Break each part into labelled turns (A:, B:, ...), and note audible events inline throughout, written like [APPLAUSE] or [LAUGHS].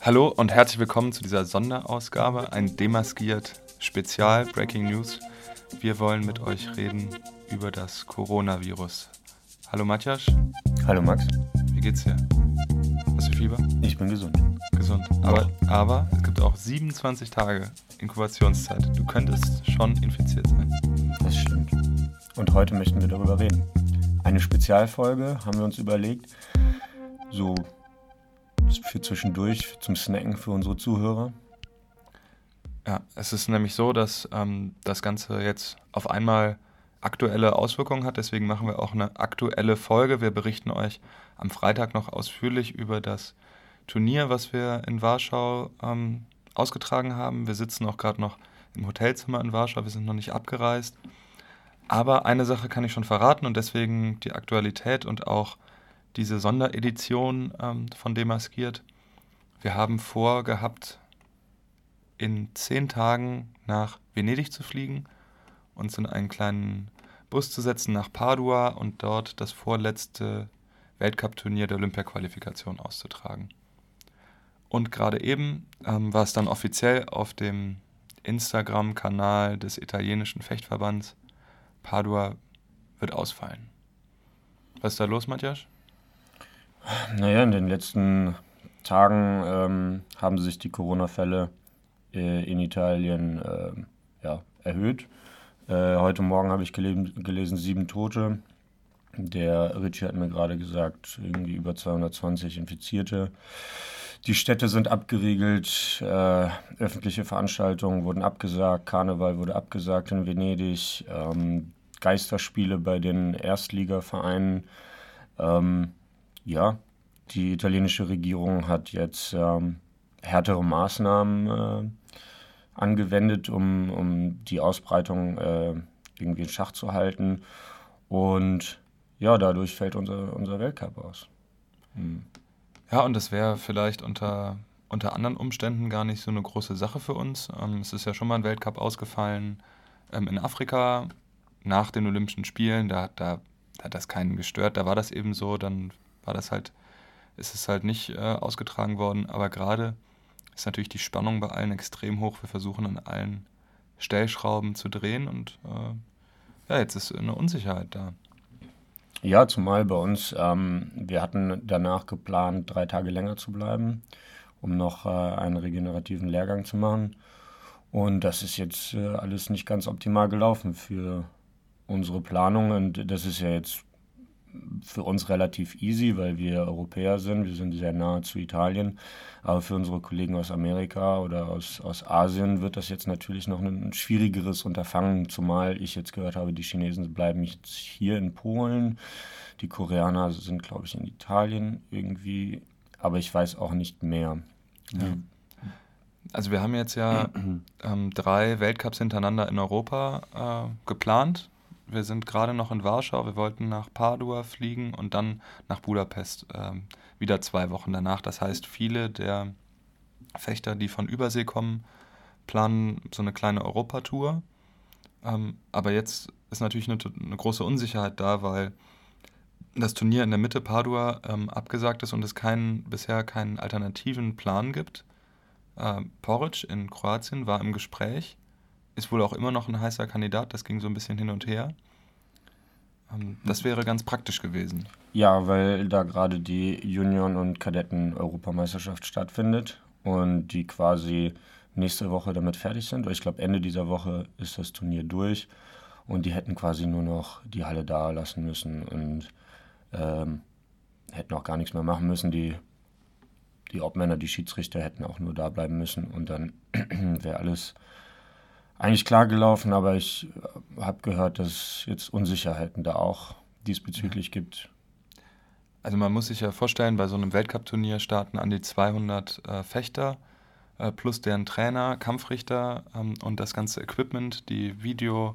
A: Hallo und herzlich willkommen zu dieser Sonderausgabe, ein demaskiert Spezial Breaking News. Wir wollen mit euch reden über das Coronavirus. Hallo Matjasch.
B: Hallo Max.
A: Wie geht's dir? Hast du Fieber?
B: Ich bin gesund.
A: Gesund. Aber, aber es gibt auch 27 Tage Inkubationszeit. Du könntest schon infiziert sein.
B: Das stimmt. Und heute möchten wir darüber reden. Eine Spezialfolge haben wir uns überlegt, so für zwischendurch zum Snacken für unsere Zuhörer.
A: Ja, es ist nämlich so, dass ähm, das Ganze jetzt auf einmal aktuelle Auswirkungen hat. Deswegen machen wir auch eine aktuelle Folge. Wir berichten euch am Freitag noch ausführlich über das Turnier, was wir in Warschau ähm, ausgetragen haben. Wir sitzen auch gerade noch im Hotelzimmer in Warschau. Wir sind noch nicht abgereist. Aber eine Sache kann ich schon verraten und deswegen die Aktualität und auch diese Sonderedition ähm, von Demaskiert. Wir haben vorgehabt, in zehn Tagen nach Venedig zu fliegen, uns in einen kleinen Bus zu setzen nach Padua und dort das vorletzte Weltcup-Turnier der Olympia-Qualifikation auszutragen. Und gerade eben ähm, war es dann offiziell auf dem Instagram-Kanal des italienischen Fechtverbands, Padua wird ausfallen. Was ist da los, Matthias?
B: Naja, in den letzten Tagen ähm, haben sich die Corona-Fälle äh, in Italien äh, ja, erhöht. Äh, heute Morgen habe ich gelesen, gelesen, sieben Tote. Der Ritchie hat mir gerade gesagt, irgendwie über 220 Infizierte. Die Städte sind abgeriegelt, äh, öffentliche Veranstaltungen wurden abgesagt, Karneval wurde abgesagt in Venedig, ähm, Geisterspiele bei den Erstligavereinen. Ähm, ja, die italienische Regierung hat jetzt ähm, härtere Maßnahmen äh, angewendet, um, um die Ausbreitung äh, irgendwie in Schach zu halten. Und ja, dadurch fällt unser, unser Weltcup aus.
A: Hm. Ja, und das wäre vielleicht unter, unter anderen Umständen gar nicht so eine große Sache für uns. Ähm, es ist ja schon mal ein Weltcup ausgefallen ähm, in Afrika nach den Olympischen Spielen. Da, da, da hat das keinen gestört. Da war das eben so. Dann war das halt, ist es halt nicht äh, ausgetragen worden. Aber gerade ist natürlich die Spannung bei allen extrem hoch. Wir versuchen an allen Stellschrauben zu drehen und äh, ja, jetzt ist eine Unsicherheit da.
B: Ja, zumal bei uns, ähm, wir hatten danach geplant, drei Tage länger zu bleiben, um noch äh, einen regenerativen Lehrgang zu machen. Und das ist jetzt äh, alles nicht ganz optimal gelaufen für unsere Planung. Und das ist ja jetzt für uns relativ easy, weil wir Europäer sind. Wir sind sehr nahe zu Italien. Aber für unsere Kollegen aus Amerika oder aus, aus Asien wird das jetzt natürlich noch ein schwierigeres Unterfangen, zumal ich jetzt gehört habe, die Chinesen bleiben jetzt hier in Polen. Die Koreaner sind, glaube ich, in Italien irgendwie. Aber ich weiß auch nicht mehr. Ja.
A: Also wir haben jetzt ja [CLEARS THROAT] ähm, drei Weltcups hintereinander in Europa äh, geplant wir sind gerade noch in Warschau. Wir wollten nach Padua fliegen und dann nach Budapest ähm, wieder zwei Wochen danach. Das heißt, viele der Fechter, die von Übersee kommen, planen so eine kleine Europatour. Ähm, aber jetzt ist natürlich eine, eine, große Unsicherheit da, weil das Turnier in der Mitte Padua ähm, abgesagt ist und es keinen, bisher keinen alternativen Plan gibt. Äh, Poric in Kroatien war im Gespräch ist wohl auch immer noch ein heißer Kandidat, das ging so ein bisschen hin und her. Ähm, das wäre ganz praktisch gewesen.
B: Ja, weil da gerade die Junioren- und Kadetten-Europameisterschaft stattfindet und die quasi nächste Woche damit fertig sind. Ich glaube, Ende dieser Woche ist das Turnier durch und die hätten quasi nur noch die Halle da lassen müssen und ähm, hätten auch gar nichts mehr machen müssen. Die, die Obmänner, die Schiedsrichter hätten auch nur da bleiben müssen und dann [CLEARS THROAT] wäre alles eigentlich klar gelaufen, aber ich äh, habe gehört, dass es jetzt Unsicherheiten da auch diesbezüglich gibt.
A: Also man muss sich ja vorstellen, bei so einem Weltcup-Turnier starten an die 200 äh, Fechter äh, plus deren Trainer, Kampfrichter ähm, und das ganze Equipment, die Video,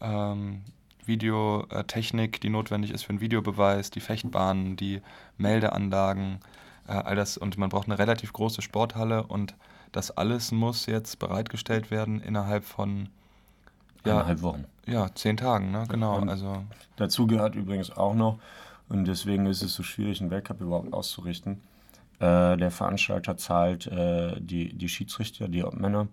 A: ähm, Videotechnik, die notwendig ist für einen Videobeweis, die Fechtbahnen, die Meldeanlagen, äh, all das. Und man braucht eine relativ große Sporthalle und das alles muss jetzt bereitgestellt werden innerhalb von
B: ja, eineinhalb Wochen.
A: Ja, zehn Tagen, ne? genau. Und also.
B: Dazu gehört übrigens auch noch, und deswegen ist es so schwierig, einen Weltcup überhaupt auszurichten, Äh, der Veranstalter zahlt äh, die, die Schiedsrichter, die Obmänner.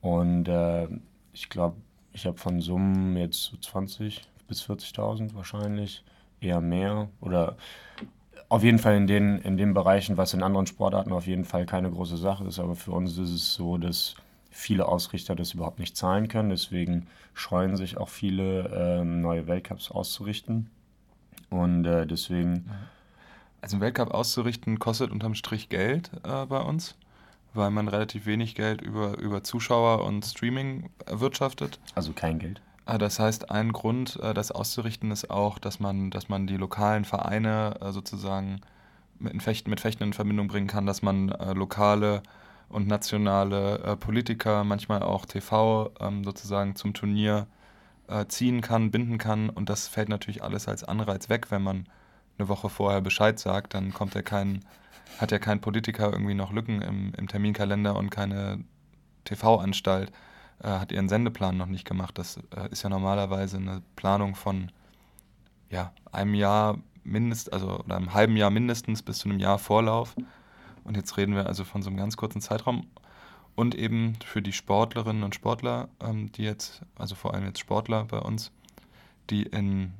B: Und äh, ich glaube, ich habe von Summen jetzt so 20 bis 40.000 wahrscheinlich, eher mehr. Oder auf jeden Fall in den, in den Bereichen, was in anderen Sportarten auf jeden Fall keine große Sache ist. Aber für uns ist es so, dass viele Ausrichter das überhaupt nicht zahlen können. Deswegen scheuen sich auch viele, ähm, neue Weltcups auszurichten. Und äh, deswegen.
A: Also ein Weltcup auszurichten kostet unterm Strich Geld äh, bei uns, weil man relativ wenig Geld über, über Zuschauer und Streaming erwirtschaftet.
B: Also kein Geld.
A: Äh, das heißt, ein Grund, äh, das auszurichten, ist auch, dass man, dass man die lokalen Vereine äh, sozusagen mit Fechten, mit Fechten in Verbindung bringen kann, dass man lokale und nationale Politiker, manchmal auch TV ähm, sozusagen zum Turnier ziehen kann, binden kann. Und das fällt natürlich alles als Anreiz weg, wenn man eine Woche vorher Bescheid sagt, dann kommt ja kein, hat ja kein Politiker irgendwie noch Lücken im, im Terminkalender und keine TV-Anstalt äh, hat ihren Sendeplan noch nicht gemacht. Das äh, ist ja normalerweise eine Planung von ja, einem Jahr mindestens, also oder einem halben Jahr mindestens bis zu einem Jahr Vorlauf. Und jetzt reden wir also von so einem ganz kurzen Zeitraum. Und eben für die Sportlerinnen und Sportler, ähm, die jetzt, also vor allem jetzt Sportler bei uns, die in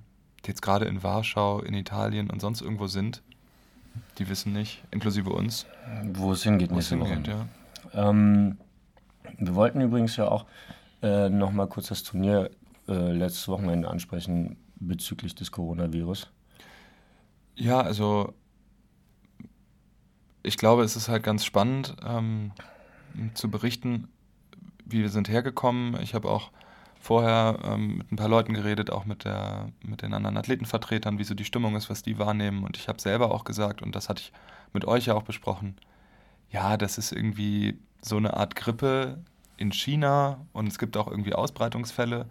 A: die jetzt gerade in Warschau, in Italien und sonst irgendwo sind, die wissen nicht, inklusive uns,
B: wo es hingeht, wo es hingeht, ja. Ähm, wir wollten übrigens ja auch äh, noch mal kurz das Turnier äh, letztes Wochenende ansprechen bezüglich des Coronavirus.
A: Ja, also ich glaube, es ist halt ganz spannend ähm, zu berichten, wie wir sind hergekommen. Ich habe auch vorher ähm, mit ein paar Leuten geredet, auch mit, der, mit den anderen Athletenvertretern, wie so die Stimmung ist, was die wahrnehmen. Und ich habe selber auch gesagt, und das hatte ich mit euch ja auch besprochen, ja, das ist irgendwie so eine Art Grippe in China und es gibt auch irgendwie Ausbreitungsfälle.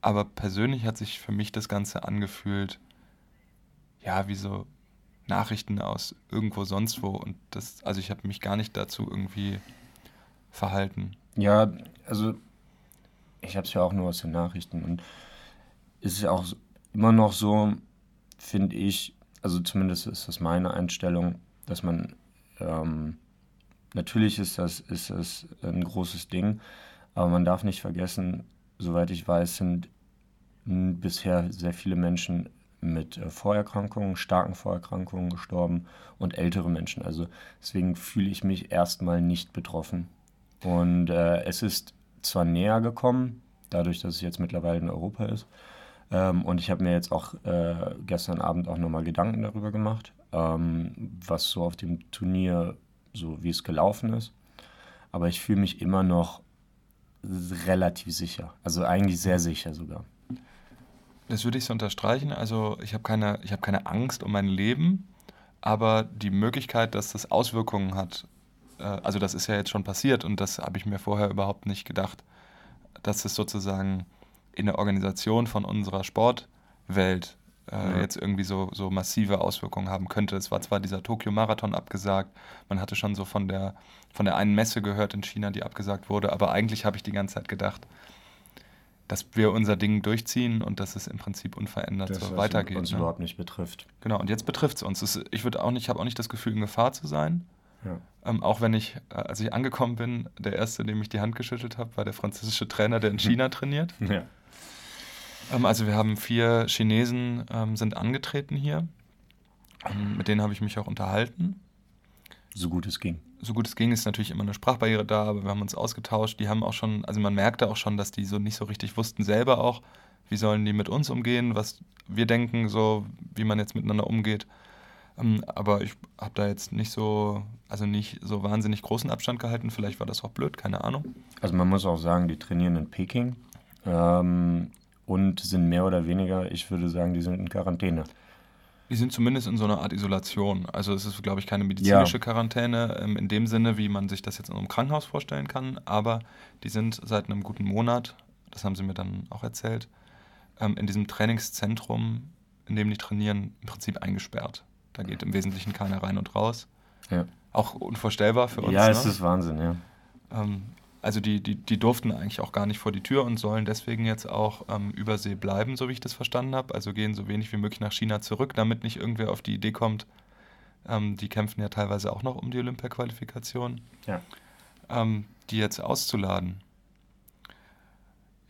A: Aber persönlich hat sich für mich das Ganze angefühlt, ja, wie so Nachrichten aus irgendwo sonst wo. Und das, also ich habe mich gar nicht dazu irgendwie verhalten.
B: Ja, also ich habe es ja auch nur aus den Nachrichten und es ist auch immer noch so, finde ich, also zumindest ist das meine Einstellung, dass man ähm, Natürlich ist das, ist das ein großes Ding, aber man darf nicht vergessen, soweit ich weiß, sind bisher sehr viele Menschen mit äh, Vorerkrankungen, starken Vorerkrankungen gestorben und ältere Menschen. Also deswegen fühle ich mich erstmal nicht betroffen. Und äh, es ist zwar näher gekommen, dadurch, dass es jetzt mittlerweile in Europa ist. Ähm, und ich habe mir jetzt auch äh, gestern Abend auch nochmal Gedanken darüber gemacht, ähm, was so auf dem Turnier so wie es gelaufen ist. Aber ich fühle mich immer noch relativ sicher. Also eigentlich sehr sicher sogar.
A: Das würde ich so unterstreichen. Also ich habe keine, hab keine Angst um mein Leben, aber die Möglichkeit, dass das Auswirkungen hat, äh, also das ist ja jetzt schon passiert und das habe ich mir vorher überhaupt nicht gedacht, dass es sozusagen in der Organisation von unserer Sportwelt äh, ja. jetzt irgendwie so, so massive Auswirkungen haben könnte. Es war zwar dieser Tokio-Marathon abgesagt, man hatte schon so von der, von der einen Messe gehört in China, die abgesagt wurde, aber eigentlich habe ich die ganze Zeit gedacht, dass wir unser Ding durchziehen und dass es im Prinzip unverändert das so weitergeht.
B: uns
A: ne?
B: überhaupt nicht betrifft.
A: Genau, und jetzt betrifft es uns. Das, ich würde auch nicht, habe auch nicht das Gefühl, in Gefahr zu sein. Ja. Ähm, auch wenn ich, äh, als ich angekommen bin, der erste, dem ich die Hand geschüttelt habe, war der französische Trainer, der in [LAUGHS] China trainiert. Ja. Ähm, also wir haben vier Chinesen ähm, sind angetreten hier. Ähm, mit denen habe ich mich auch unterhalten.
B: So gut es ging.
A: So gut es ging, ist natürlich immer eine Sprachbarriere da, aber wir haben uns ausgetauscht. Die haben auch schon, also man merkte auch schon, dass die so nicht so richtig wussten selber auch, wie sollen die mit uns umgehen, was wir denken, so wie man jetzt miteinander umgeht. Aber ich habe da jetzt nicht so, also nicht so wahnsinnig großen Abstand gehalten. Vielleicht war das auch blöd, keine Ahnung.
B: Also man muss auch sagen, die trainieren in Peking. Ähm, und sind mehr oder weniger, ich würde sagen, die sind in Quarantäne.
A: Die sind zumindest in so einer Art Isolation. Also es ist, glaube ich, keine medizinische ja. Quarantäne ähm, in dem Sinne, wie man sich das jetzt in einem Krankenhaus vorstellen kann, aber die sind seit einem guten Monat, das haben sie mir dann auch erzählt, ähm, in diesem Trainingszentrum, in dem die trainieren, im Prinzip eingesperrt. Da geht im Wesentlichen keiner rein und raus. Ja. Auch unvorstellbar für uns.
B: Ja, es ne? ist Wahnsinn, ja.
A: Ähm, also die, die, die durften eigentlich auch gar nicht vor die Tür und sollen deswegen jetzt auch ähm, übersee bleiben, so wie ich das verstanden habe. Also gehen so wenig wie möglich nach China zurück, damit nicht irgendwer auf die Idee kommt, Ähm, die kämpfen ja teilweise auch noch um die Olympia-Qualifikation. Ja. Ähm, die jetzt auszuladen.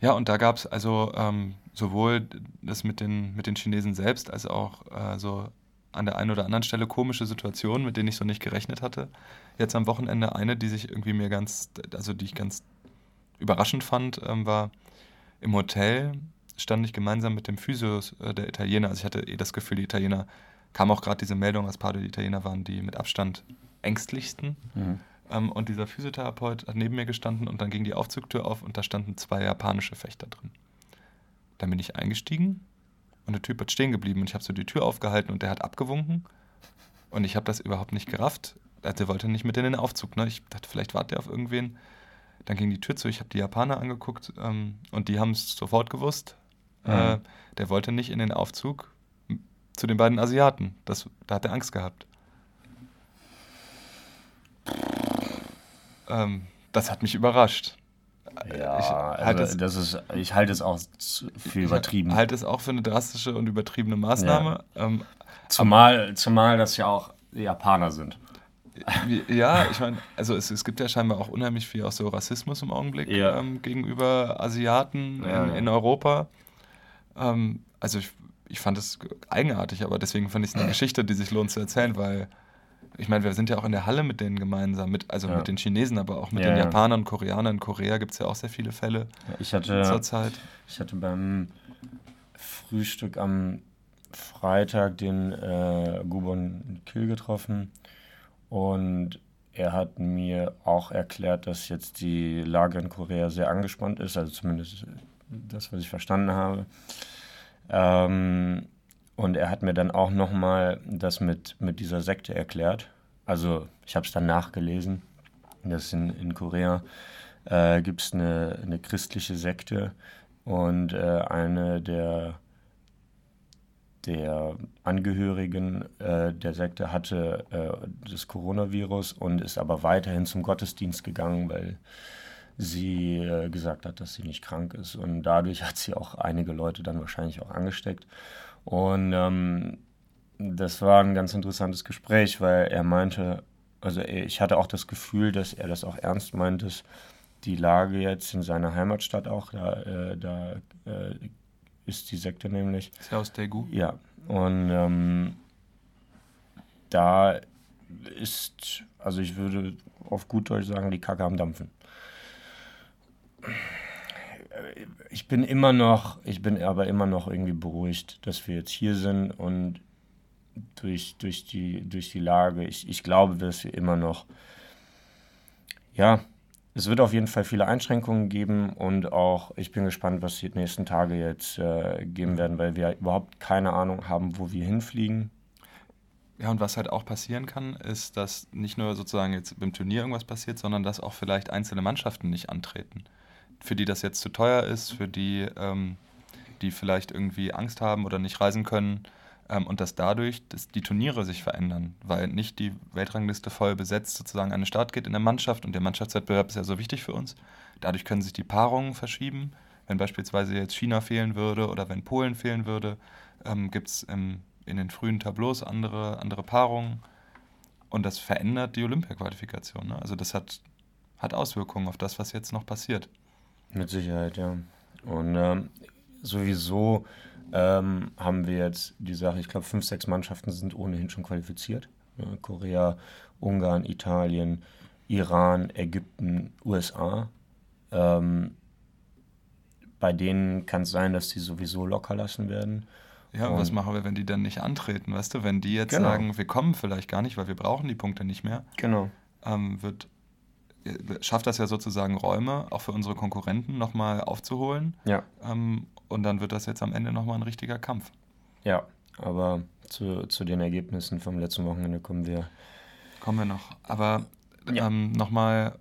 A: Ja, und da gab es also ähm, sowohl das mit den, mit den Chinesen selbst als auch äh, so an der einen oder anderen Stelle komische Situationen, mit denen ich so nicht gerechnet hatte. Jetzt am Wochenende eine, die sich irgendwie mir ganz, also die ich ganz überraschend fand, ähm, war im Hotel stand ich gemeinsam mit dem Physio äh, der Italiener. Also ich hatte eh das Gefühl, die Italiener, kam auch gerade diese Meldung, dass paar der Italiener waren die mit Abstand ängstlichsten. Mhm. Ähm, und dieser Physiotherapeut hat neben mir gestanden und dann ging die Aufzugtür auf und da standen zwei japanische Fechter drin. Dann bin ich eingestiegen und der Typ hat stehen geblieben und ich habe so die Tür aufgehalten und der hat abgewunken. Und ich habe das überhaupt nicht gerafft. Also der wollte nicht mit in den Aufzug. Ne? Ich dachte, vielleicht wartet er auf irgendwen. Dann ging die Tür zu, ich habe die Japaner angeguckt ähm, und die haben es sofort gewusst. Mhm. Äh, der wollte nicht in den Aufzug zu den beiden Asiaten. Das, da hat er Angst gehabt. Ähm, das hat mich überrascht.
B: Ja, ich halte, also das ist, ich halte es auch für übertrieben.
A: Ich halte es auch für eine drastische und übertriebene Maßnahme. Ja. Ähm,
B: zumal, zumal das ja auch Japaner sind.
A: Ja, ich meine, also es, es gibt ja scheinbar auch unheimlich viel auch so Rassismus im Augenblick ja. ähm, gegenüber Asiaten ja, in, in, Europa. Ähm, also ich, ich fand es eigenartig, aber deswegen fand ich es eine [CLEARS THROAT] Geschichte, die sich lohnt zu erzählen, weil ich meine, wir sind ja auch in der Halle mit denen gemeinsam, mit, also ja. mit den Chinesen, aber auch mit ja, den Japanern, Koreanern. In Korea gibt es ja auch sehr viele Fälle
B: ich hatte, zurzeit. Ich hatte beim Frühstück am Freitag den äh, Gubon Kill getroffen und er hat mir auch erklärt, dass jetzt die Lage in Korea sehr angespannt ist, also zumindest das, was ich verstanden habe. Ähm, und er hat mir dann auch nochmal das mit, mit dieser Sekte erklärt. Also ich habe es dann nachgelesen. Das in, in Korea äh, gibt es eine, eine christliche Sekte und äh, eine der, der Angehörigen äh, der Sekte hatte äh, das Coronavirus und ist aber weiterhin zum Gottesdienst gegangen, weil sie äh, gesagt hat, dass sie nicht krank ist. Und dadurch hat sie auch einige Leute dann wahrscheinlich auch angesteckt. Und ähm, das war ein ganz interessantes Gespräch, weil er meinte, also ich hatte auch das Gefühl, dass er das auch ernst meint, dass die Lage jetzt in seiner Heimatstadt auch, da, äh, da äh, ist die Sekte nämlich.
A: Ist ja aus Daegu?
B: Ja. Und ähm, da ist, also ich würde auf gut Deutsch sagen, die Kacke am Dampfen ich bin immer noch, ich bin aber immer noch irgendwie beruhigt, dass wir jetzt hier sind und durch, durch, die, durch die Lage, ich, ich glaube, dass wir immer noch, ja, es wird auf jeden Fall viele Einschränkungen geben und auch, ich bin gespannt, was die nächsten Tage jetzt äh, geben werden, weil wir überhaupt keine Ahnung haben, wo wir hinfliegen.
A: Ja, und was halt auch passieren kann, ist, dass nicht nur sozusagen jetzt beim Turnier irgendwas passiert, sondern dass auch vielleicht einzelne Mannschaften nicht antreten für die das jetzt zu teuer ist, für die, ähm, die vielleicht irgendwie Angst haben oder nicht reisen können. Ähm, und dass dadurch dass die Turniere sich verändern, weil nicht die Weltrangliste voll besetzt sozusagen an den Start geht in der Mannschaft und der Mannschaftswettbewerb ist ja so wichtig für uns. Dadurch können sich die Paarungen verschieben. Wenn beispielsweise jetzt China fehlen würde oder wenn Polen fehlen würde, ähm, gibt es in den frühen Tableaus andere, andere Paarungen. Und das verändert die Olympia-Qualifikation. Ne? Also das hat, hat Auswirkungen auf das, was jetzt noch passiert.
B: Mit Sicherheit, ja. Und ähm, sowieso ähm, haben wir jetzt die Sache, ich glaube, fünf, sechs Mannschaften sind ohnehin schon qualifiziert. Ja, Korea, Ungarn, Italien, Iran, Ägypten, USA. Ähm, bei denen kann es sein, dass die sowieso locker lassen werden.
A: Ja, und was machen wir, wenn die dann nicht antreten, weißt du? Wenn die jetzt genau. sagen, wir kommen vielleicht gar nicht, weil wir brauchen die Punkte nicht mehr,
B: genau.
A: ähm, wird schafft das ja sozusagen Räume, auch für unsere Konkurrenten nochmal aufzuholen.
B: Ja.
A: Ähm, und dann wird das jetzt am Ende nochmal ein richtiger Kampf.
B: Ja, aber zu, zu den Ergebnissen vom letzten Wochenende kommen wir.
A: Kommen wir noch. Aber ja. ähm, nochmal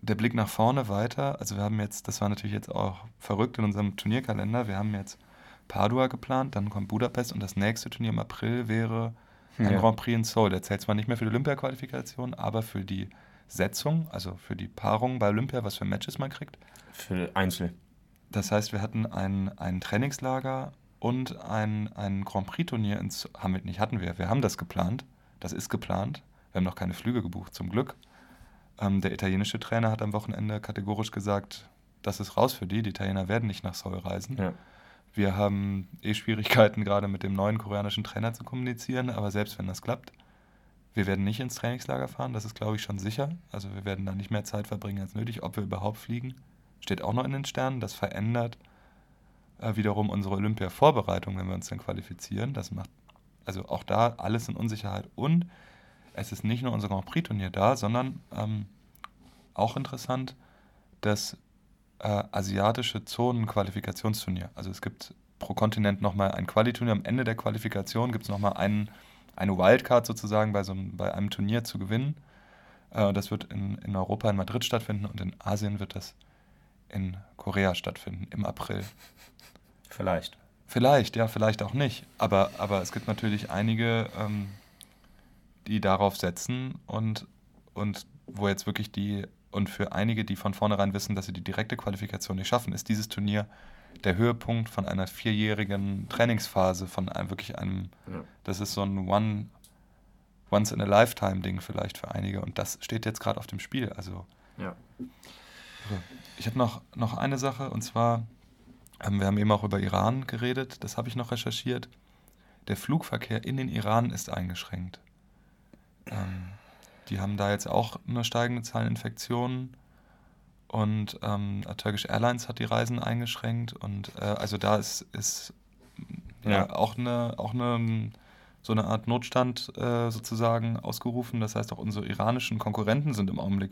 A: der Blick nach vorne weiter. Also wir haben jetzt, das war natürlich jetzt auch verrückt in unserem Turnierkalender, wir haben jetzt Padua geplant, dann kommt Budapest und das nächste Turnier im April wäre ein ja. Grand Prix in Seoul. Der zählt zwar nicht mehr für die Olympia-Qualifikation, aber für die Setzung, also für die Paarung bei Olympia, was für Matches man kriegt.
B: Für Einzel.
A: Das heißt, wir hatten ein, ein Trainingslager und ein, ein Grand Prix-Turnier ins haben wir nicht hatten wir. Wir haben das geplant. Das ist geplant. Wir haben noch keine Flüge gebucht, zum Glück. Ähm, der italienische Trainer hat am Wochenende kategorisch gesagt, das ist raus für die. Die Italiener werden nicht nach Seoul reisen. Ja. Wir haben eh Schwierigkeiten, [LAUGHS] gerade mit dem neuen koreanischen Trainer zu kommunizieren, aber selbst wenn das klappt, wir werden nicht ins Trainingslager fahren, das ist, glaube ich, schon sicher. Also wir werden da nicht mehr Zeit verbringen als nötig. Ob wir überhaupt fliegen, steht auch noch in den Sternen. Das verändert äh, wiederum unsere Olympia-Vorbereitung, wenn wir uns dann qualifizieren. Das macht also auch da alles in Unsicherheit. Und es ist nicht nur unser Grand Prix-Turnier da, sondern ähm, auch interessant, das äh, asiatische Zonen-Qualifikationsturnier. Also es gibt pro Kontinent nochmal ein Qualiturnier. Am Ende der Qualifikation gibt es nochmal einen, eine Wildcard sozusagen bei, so einem, bei einem Turnier zu gewinnen. Äh, das wird in, in Europa in Madrid stattfinden und in Asien wird das in Korea stattfinden im April.
B: Vielleicht.
A: Vielleicht, ja, vielleicht auch nicht. Aber, aber es gibt natürlich einige, ähm, die darauf setzen und, und wo jetzt wirklich die, und für einige, die von vornherein wissen, dass sie die direkte Qualifikation nicht schaffen, ist dieses Turnier der Höhepunkt von einer vierjährigen Trainingsphase, von einem wirklich einem, ja. das ist so ein One, Once in a Lifetime Ding vielleicht für einige und das steht jetzt gerade auf dem Spiel. Also
B: ja.
A: Ich habe noch, noch eine Sache und zwar, ähm, wir haben eben auch über Iran geredet, das habe ich noch recherchiert. Der Flugverkehr in den Iran ist eingeschränkt. Ähm, die haben da jetzt auch eine steigende Zahl an Infektionen und ähm, Turkish Airlines hat die Reisen eingeschränkt und äh, also da ist, ist ja, ja, auch eine, auch eine so eine Art Notstand äh, sozusagen ausgerufen. Das heißt, auch unsere iranischen Konkurrenten sind im Augenblick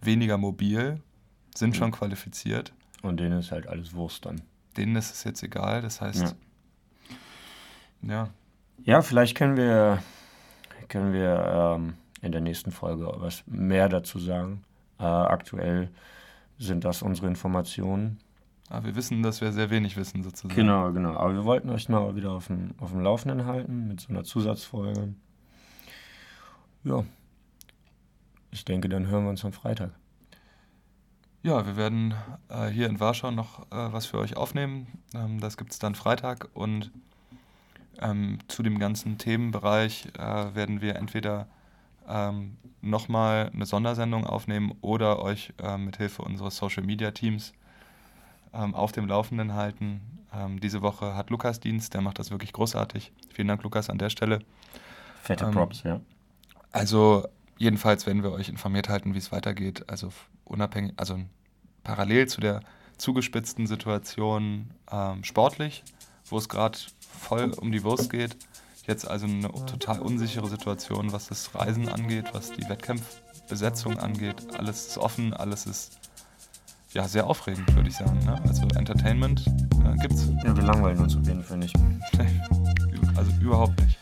A: weniger mobil, sind mhm. schon qualifiziert.
B: Und denen ist halt alles Wurst dann.
A: Denen ist es jetzt egal, das heißt,
B: ja. Ja, ja vielleicht können wir, können wir ähm, in der nächsten Folge was mehr dazu sagen. Äh, aktuell sind das unsere Informationen.
A: Aber wir wissen, dass wir sehr wenig wissen, sozusagen.
B: Genau, genau. Aber wir wollten euch mal wieder auf dem, auf dem Laufenden halten mit so einer Zusatzfolge. Ja. Ich denke, dann hören wir uns am Freitag.
A: Ja, wir werden äh, hier in Warschau noch äh, was für euch aufnehmen. Ähm, das gibt es dann Freitag und ähm, zu dem ganzen Themenbereich äh, werden wir entweder ähm, nochmal eine Sondersendung aufnehmen oder euch äh, mit Hilfe unseres Social Media Teams ähm, auf dem Laufenden halten. Ähm, diese Woche hat Lukas Dienst, der macht das wirklich großartig. Vielen Dank, Lukas, an der Stelle.
B: Fette ähm, Props, ja.
A: Also, jedenfalls werden wir euch informiert halten, wie es weitergeht. Also, unabhängig, also parallel zu der zugespitzten Situation ähm, sportlich, wo es gerade voll um die Wurst geht. Jetzt also eine total unsichere Situation, was das Reisen angeht, was die Wettkampfbesetzung angeht. Alles ist offen, alles ist ja sehr aufregend, würde ich sagen. Ne? Also Entertainment äh, gibt's.
B: Ja, wir langweilen uns auf jeden Fall nicht. [LAUGHS]
A: also überhaupt nicht.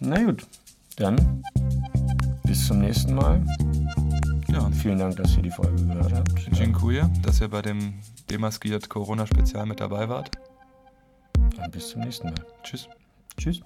B: Na gut, dann bis zum nächsten Mal. Ja. Vielen Dank, dass ihr die Folge gehört habt.
A: Dziękuję, dass ihr bei dem Demaskiert Corona-Spezial mit dabei wart.
B: Und bis zum nächsten Mal.
A: Tschüss.
B: Tschüss.